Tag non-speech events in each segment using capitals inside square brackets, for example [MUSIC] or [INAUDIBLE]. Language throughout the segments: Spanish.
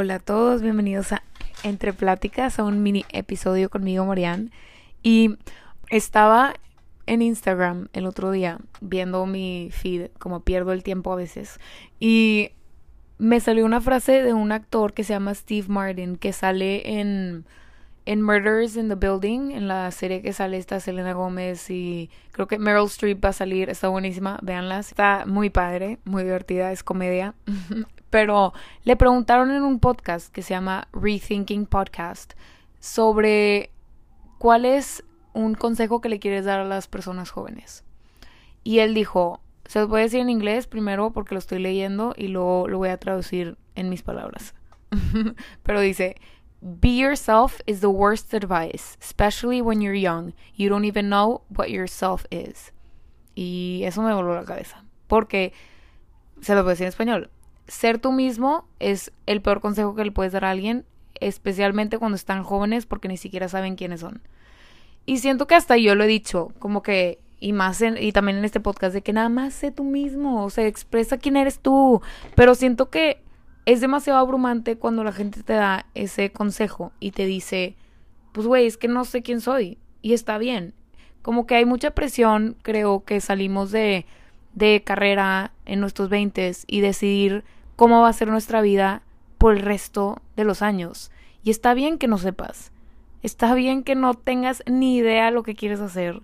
Hola a todos, bienvenidos a Entre Pláticas, a un mini episodio conmigo, Marian. Y estaba en Instagram el otro día viendo mi feed, como pierdo el tiempo a veces, y me salió una frase de un actor que se llama Steve Martin, que sale en, en Murders in the Building, en la serie que sale esta Selena Gómez y creo que Meryl Streep va a salir, está buenísima, véanla, está muy padre, muy divertida, es comedia. [LAUGHS] Pero le preguntaron en un podcast que se llama Rethinking Podcast sobre cuál es un consejo que le quieres dar a las personas jóvenes. Y él dijo, se los voy a decir en inglés primero porque lo estoy leyendo y luego lo voy a traducir en mis palabras. [LAUGHS] Pero dice, Be yourself is the worst advice, especially when you're young. You don't even know what yourself is. Y eso me voló la cabeza. Porque, se lo voy a decir en español, ser tú mismo es el peor consejo que le puedes dar a alguien, especialmente cuando están jóvenes porque ni siquiera saben quiénes son. Y siento que hasta yo lo he dicho, como que, y más y también en este podcast, de que nada más sé tú mismo, o sea, expresa quién eres tú. Pero siento que es demasiado abrumante cuando la gente te da ese consejo y te dice, pues güey, es que no sé quién soy. Y está bien. Como que hay mucha presión, creo que salimos de, de carrera en nuestros veintes y decidir cómo va a ser nuestra vida por el resto de los años. Y está bien que no sepas. Está bien que no tengas ni idea lo que quieres hacer.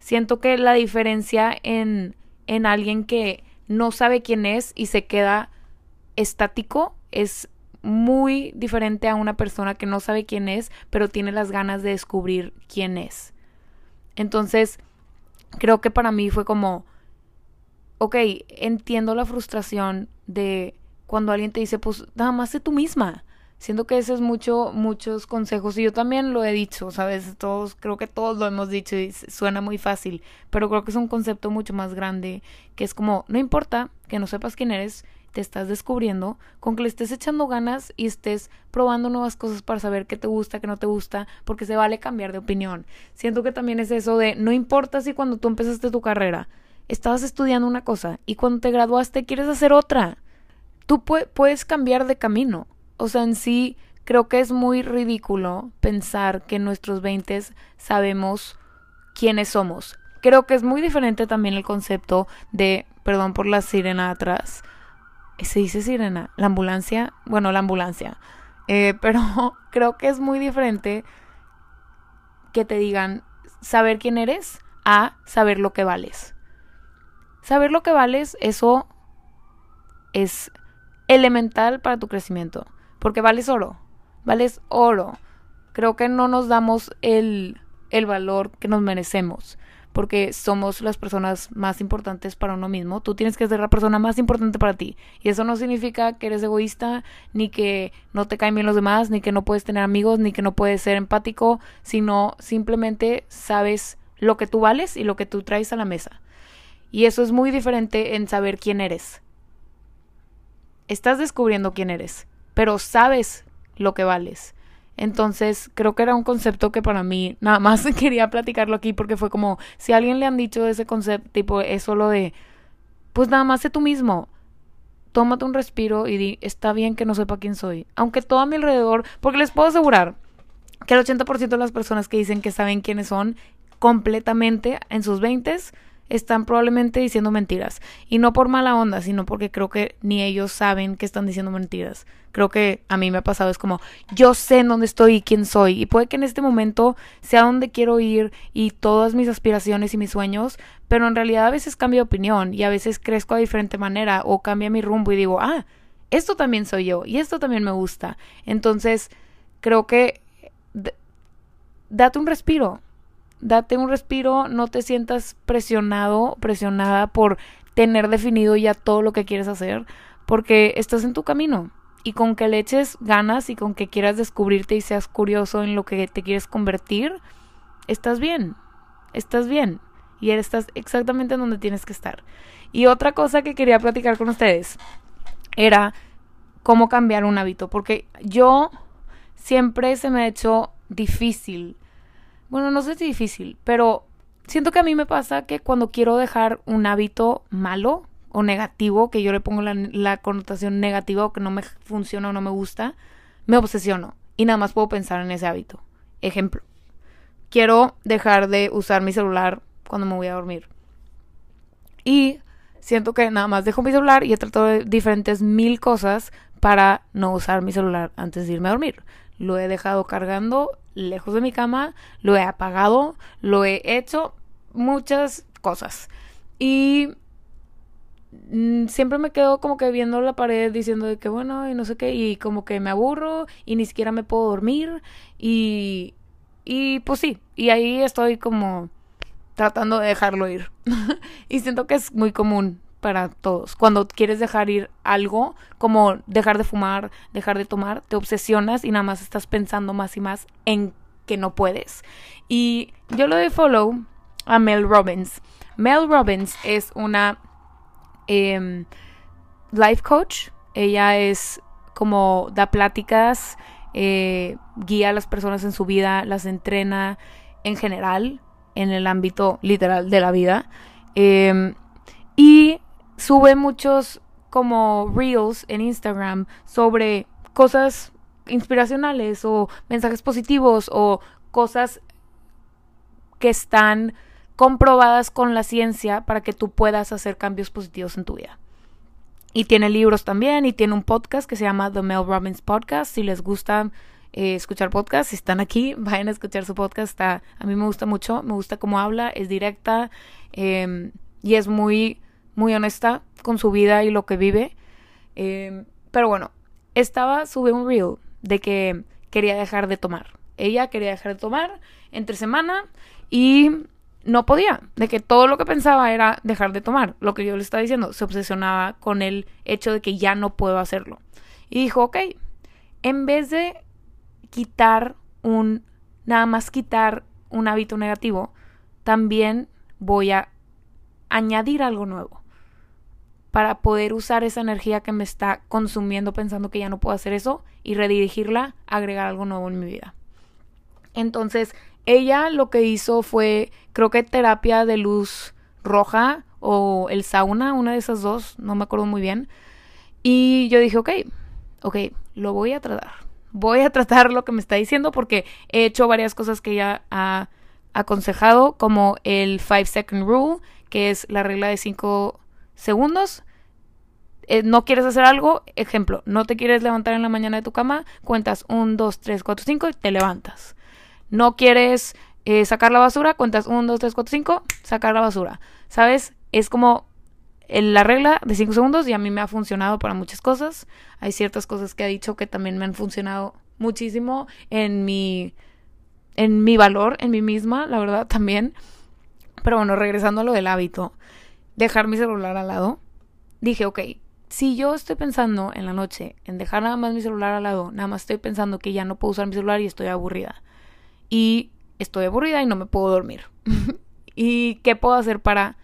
Siento que la diferencia en, en alguien que no sabe quién es y se queda estático es muy diferente a una persona que no sabe quién es, pero tiene las ganas de descubrir quién es. Entonces, creo que para mí fue como, ok, entiendo la frustración de cuando alguien te dice, pues nada más sé tú misma. Siento que ese es mucho, muchos consejos. Y yo también lo he dicho, ¿sabes? Todos, creo que todos lo hemos dicho y suena muy fácil. Pero creo que es un concepto mucho más grande. Que es como, no importa que no sepas quién eres, te estás descubriendo, con que le estés echando ganas y estés probando nuevas cosas para saber qué te gusta, qué no te gusta, porque se vale cambiar de opinión. Siento que también es eso de, no importa si cuando tú empezaste tu carrera, estabas estudiando una cosa y cuando te graduaste quieres hacer otra. Tú puedes cambiar de camino. O sea, en sí creo que es muy ridículo pensar que en nuestros veintes sabemos quiénes somos. Creo que es muy diferente también el concepto de, perdón por la sirena atrás, se dice sirena, la ambulancia, bueno, la ambulancia, eh, [LAUGHS] pero creo que es muy diferente que te digan saber quién eres a saber lo que vales. Saber lo que vales, eso es elemental para tu crecimiento porque vales oro, vales oro. Creo que no nos damos el, el valor que nos merecemos porque somos las personas más importantes para uno mismo. Tú tienes que ser la persona más importante para ti. Y eso no significa que eres egoísta, ni que no te caen bien los demás, ni que no puedes tener amigos, ni que no puedes ser empático, sino simplemente sabes lo que tú vales y lo que tú traes a la mesa. Y eso es muy diferente en saber quién eres. Estás descubriendo quién eres pero sabes lo que vales. Entonces, creo que era un concepto que para mí nada más [LAUGHS] quería platicarlo aquí porque fue como si a alguien le han dicho ese concepto, tipo, es solo de, pues nada más sé tú mismo. Tómate un respiro y di, está bien que no sepa quién soy. Aunque todo a mi alrededor, porque les puedo asegurar que el 80% de las personas que dicen que saben quiénes son completamente en sus 20s están probablemente diciendo mentiras. Y no por mala onda, sino porque creo que ni ellos saben que están diciendo mentiras. Creo que a mí me ha pasado, es como, yo sé en dónde estoy y quién soy. Y puede que en este momento sea donde quiero ir y todas mis aspiraciones y mis sueños, pero en realidad a veces cambio de opinión y a veces crezco de diferente manera o cambia mi rumbo y digo, ah, esto también soy yo y esto también me gusta. Entonces, creo que date un respiro date un respiro, no te sientas presionado, presionada por tener definido ya todo lo que quieres hacer, porque estás en tu camino. Y con que le eches ganas y con que quieras descubrirte y seas curioso en lo que te quieres convertir, estás bien, estás bien. Y estás exactamente en donde tienes que estar. Y otra cosa que quería platicar con ustedes era cómo cambiar un hábito, porque yo siempre se me ha hecho difícil bueno, no sé si difícil, pero siento que a mí me pasa que cuando quiero dejar un hábito malo, o negativo, que yo le pongo la, connotación negativa o que no me funciona o no me gusta, me obsesiono y nada más puedo pensar en ese hábito. Ejemplo, quiero dejar de usar mi celular cuando me voy a dormir. Y siento que nada más dejo mi celular y he tratado de diferentes mil cosas para no usar mi celular antes de irme a dormir. Lo he dejado cargando lejos de mi cama, lo he apagado, lo he hecho muchas cosas. Y mm, siempre me quedo como que viendo la pared diciendo de que bueno y no sé qué y como que me aburro y ni siquiera me puedo dormir y y pues sí, y ahí estoy como tratando de dejarlo ir. [LAUGHS] y siento que es muy común para todos. Cuando quieres dejar ir algo, como dejar de fumar, dejar de tomar, te obsesionas y nada más estás pensando más y más en que no puedes. Y yo le doy follow a Mel Robbins. Mel Robbins es una em, life coach. Ella es como da pláticas, eh, guía a las personas en su vida, las entrena en general en el ámbito literal de la vida. Em, y sube muchos como reels en Instagram sobre cosas inspiracionales o mensajes positivos o cosas que están comprobadas con la ciencia para que tú puedas hacer cambios positivos en tu vida. Y tiene libros también y tiene un podcast que se llama The Mel Robbins Podcast. Si les gusta eh, escuchar podcast, si están aquí, [LAUGHS] vayan a escuchar su podcast. A mí me gusta mucho, me gusta cómo habla, es directa em, y es muy, muy honesta con su vida y lo que vive. Em, pero bueno, estaba, sube un reel de que quería dejar de tomar. Ella quería dejar de tomar entre semana y no podía, de que todo lo que pensaba era dejar de tomar, lo que yo le estaba diciendo, se obsesionaba con el hecho de que ya no puedo hacerlo. Y dijo, ok, en vez de quitar un, nada más quitar un hábito negativo, también voy a añadir algo nuevo para poder usar esa energía que me está consumiendo pensando que ya no puedo hacer eso y redirigirla, agregar algo nuevo en mi vida. Entonces, ella lo que hizo fue, creo que terapia de luz roja o el sauna, una de esas dos, no me acuerdo muy bien. Y yo dije, ok, ok, lo voy a tratar. Voy a [LAUGHS] tratar lo que me está diciendo porque he hecho varias cosas que ella ha aconsejado, como el 5 second rule, que es la regla de 5 segundos. Eh, no quieres hacer algo, ejemplo, no te quieres levantar en la mañana de tu cama, cuentas 1, 2, 3, 4, 5 y te levantas no quieres eh, sacar la basura, cuentas 1, 2, 3, 4, 5, sacar la basura. ¿Sabes? Es como la regla de 5 segundos y a mí me ha funcionado para muchas cosas. Hay ciertas cosas que ha dicho que también me han funcionado muchísimo en mi, en mi valor, en mí misma, la verdad también. Pero bueno, regresando a lo del hábito, dejar mi celular al lado, dije, ok, si yo estoy pensando en la noche en dejar nada más mi celular al lado, nada más estoy pensando que ya no puedo usar mi celular y estoy aburrida y estoy aburrida y no me puedo dormir. [LAUGHS] ¿Y qué puedo hacer para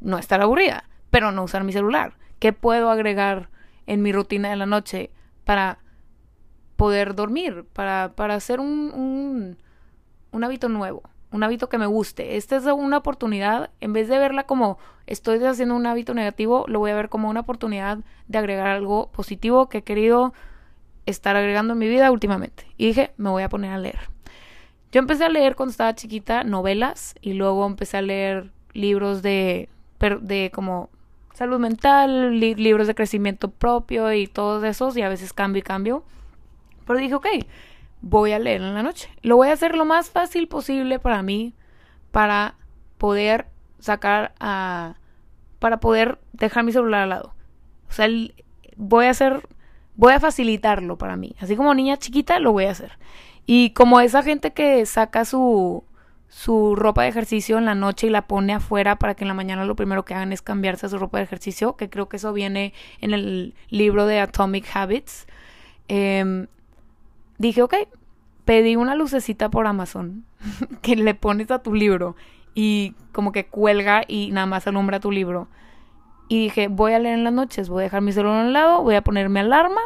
no estar aburrida, pero no usar mi celular? ¿Qué puedo agregar en mi rutina de la noche para poder dormir, para, para hacer un, un, un hábito nuevo? Un hábito que me guste. Esta es una oportunidad, en vez de verla como estoy haciendo un hábito negativo, lo voy a ver como una oportunidad de agregar algo positivo que he querido estar agregando en mi vida últimamente. Y dije, me voy a poner a leer. Yo empecé a leer cuando estaba chiquita novelas y luego empecé a leer libros de, de como salud mental, libros de crecimiento propio y todos esos y a veces cambio y cambio. Pero dije, ok, voy a leer en la noche. Lo voy a hacer lo más fácil posible para mí para poder sacar a... para poder dejar mi celular al lado. O sea, voy a hacer... voy a facilitarlo para mí. Así como niña chiquita lo voy a hacer. Y como esa gente que saca su, su ropa de ejercicio en la noche y la pone afuera para que en la mañana lo primero que hagan es cambiarse su ropa de ejercicio, que creo que eso viene en el libro de Atomic Habits. Em, dije, ok, pedí una lucecita por Amazon [LAUGHS] que le pones a tu libro y como que cuelga y nada más alumbra tu libro. Y dije, voy a leer en las noches, voy a dejar mi celular a un lado, voy a ponerme alarma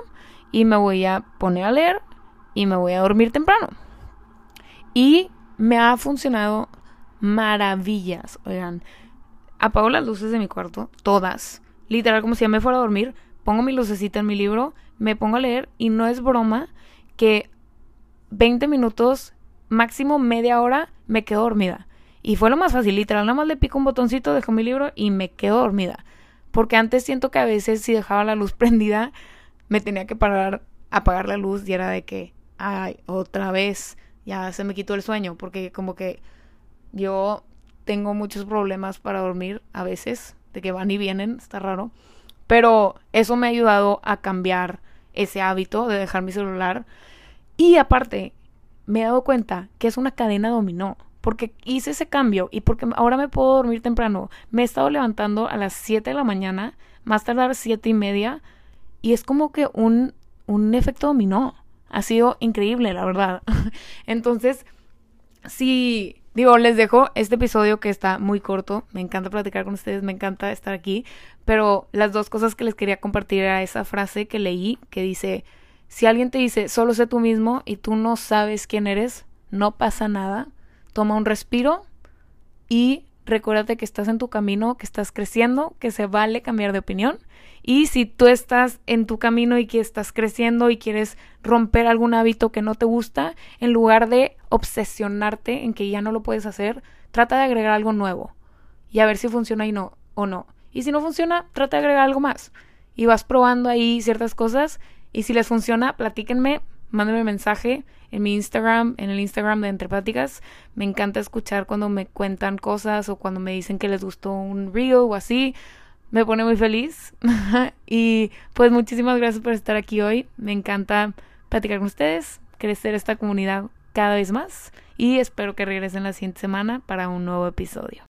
y me voy a poner a leer y me voy a dormir temprano. Y me ha funcionado maravillas. Oigan, apago las luces de mi cuarto, todas. literal como si ya me fuera a dormir, pongo mi lucecita en mi libro, me pongo a leer y no es broma que 20 minutos, máximo media hora, me quedo dormida. Y fue lo más fácil, literal, nada más le pico un botoncito, dejo mi libro y me quedo dormida. Porque antes siento que a veces si dejaba la luz [LAUGHS] prendida, me tenía que parar, apagar la luz y era de que, ay, otra vez, ya se me quitó el sueño. Porque como que yo tengo muchos problemas para dormir a veces, de que van y vienen, está raro. Pero eso me ha ayudado a cambiar ese hábito de dejar mi celular. Y aparte, me he dado cuenta que es una cadena dominó porque hice ese cambio y porque ahora me puedo dormir temprano. Me he estado levantando a las 7 de la mañana, más tardar siete y media, y es como que un, un efecto dominó. Ha sido increíble, la verdad. [LAUGHS] Entonces, si digo, les dejo este episodio que está muy corto. Me encanta platicar con ustedes, me encanta estar aquí. Pero las dos cosas que les quería compartir era esa frase que leí que dice, si alguien te dice, solo sé tú mismo y tú no sabes quién eres, no pasa nada toma un respiro y recuérdate que estás en tu camino, que estás creciendo, que se vale cambiar de opinión. Y si tú estás en tu camino y que estás creciendo y quieres romper algún hábito que no te gusta, en lugar de obsesionarte en que ya no lo puedes hacer, trata de agregar algo nuevo y a ver si funciona y no o no. Y si no funciona, trata de agregar algo más. Y vas probando ahí ciertas cosas y si les funciona, platíquenme, mándenme mensaje en mi Instagram, en el Instagram de Entre Me encanta escuchar cuando me cuentan cosas o cuando me dicen que les gustó un reel o así. Me pone muy feliz. [LAUGHS] y pues muchísimas gracias por estar aquí hoy. Me encanta platicar con ustedes, crecer esta comunidad cada vez más y espero que regresen la siguiente semana para un nuevo episodio.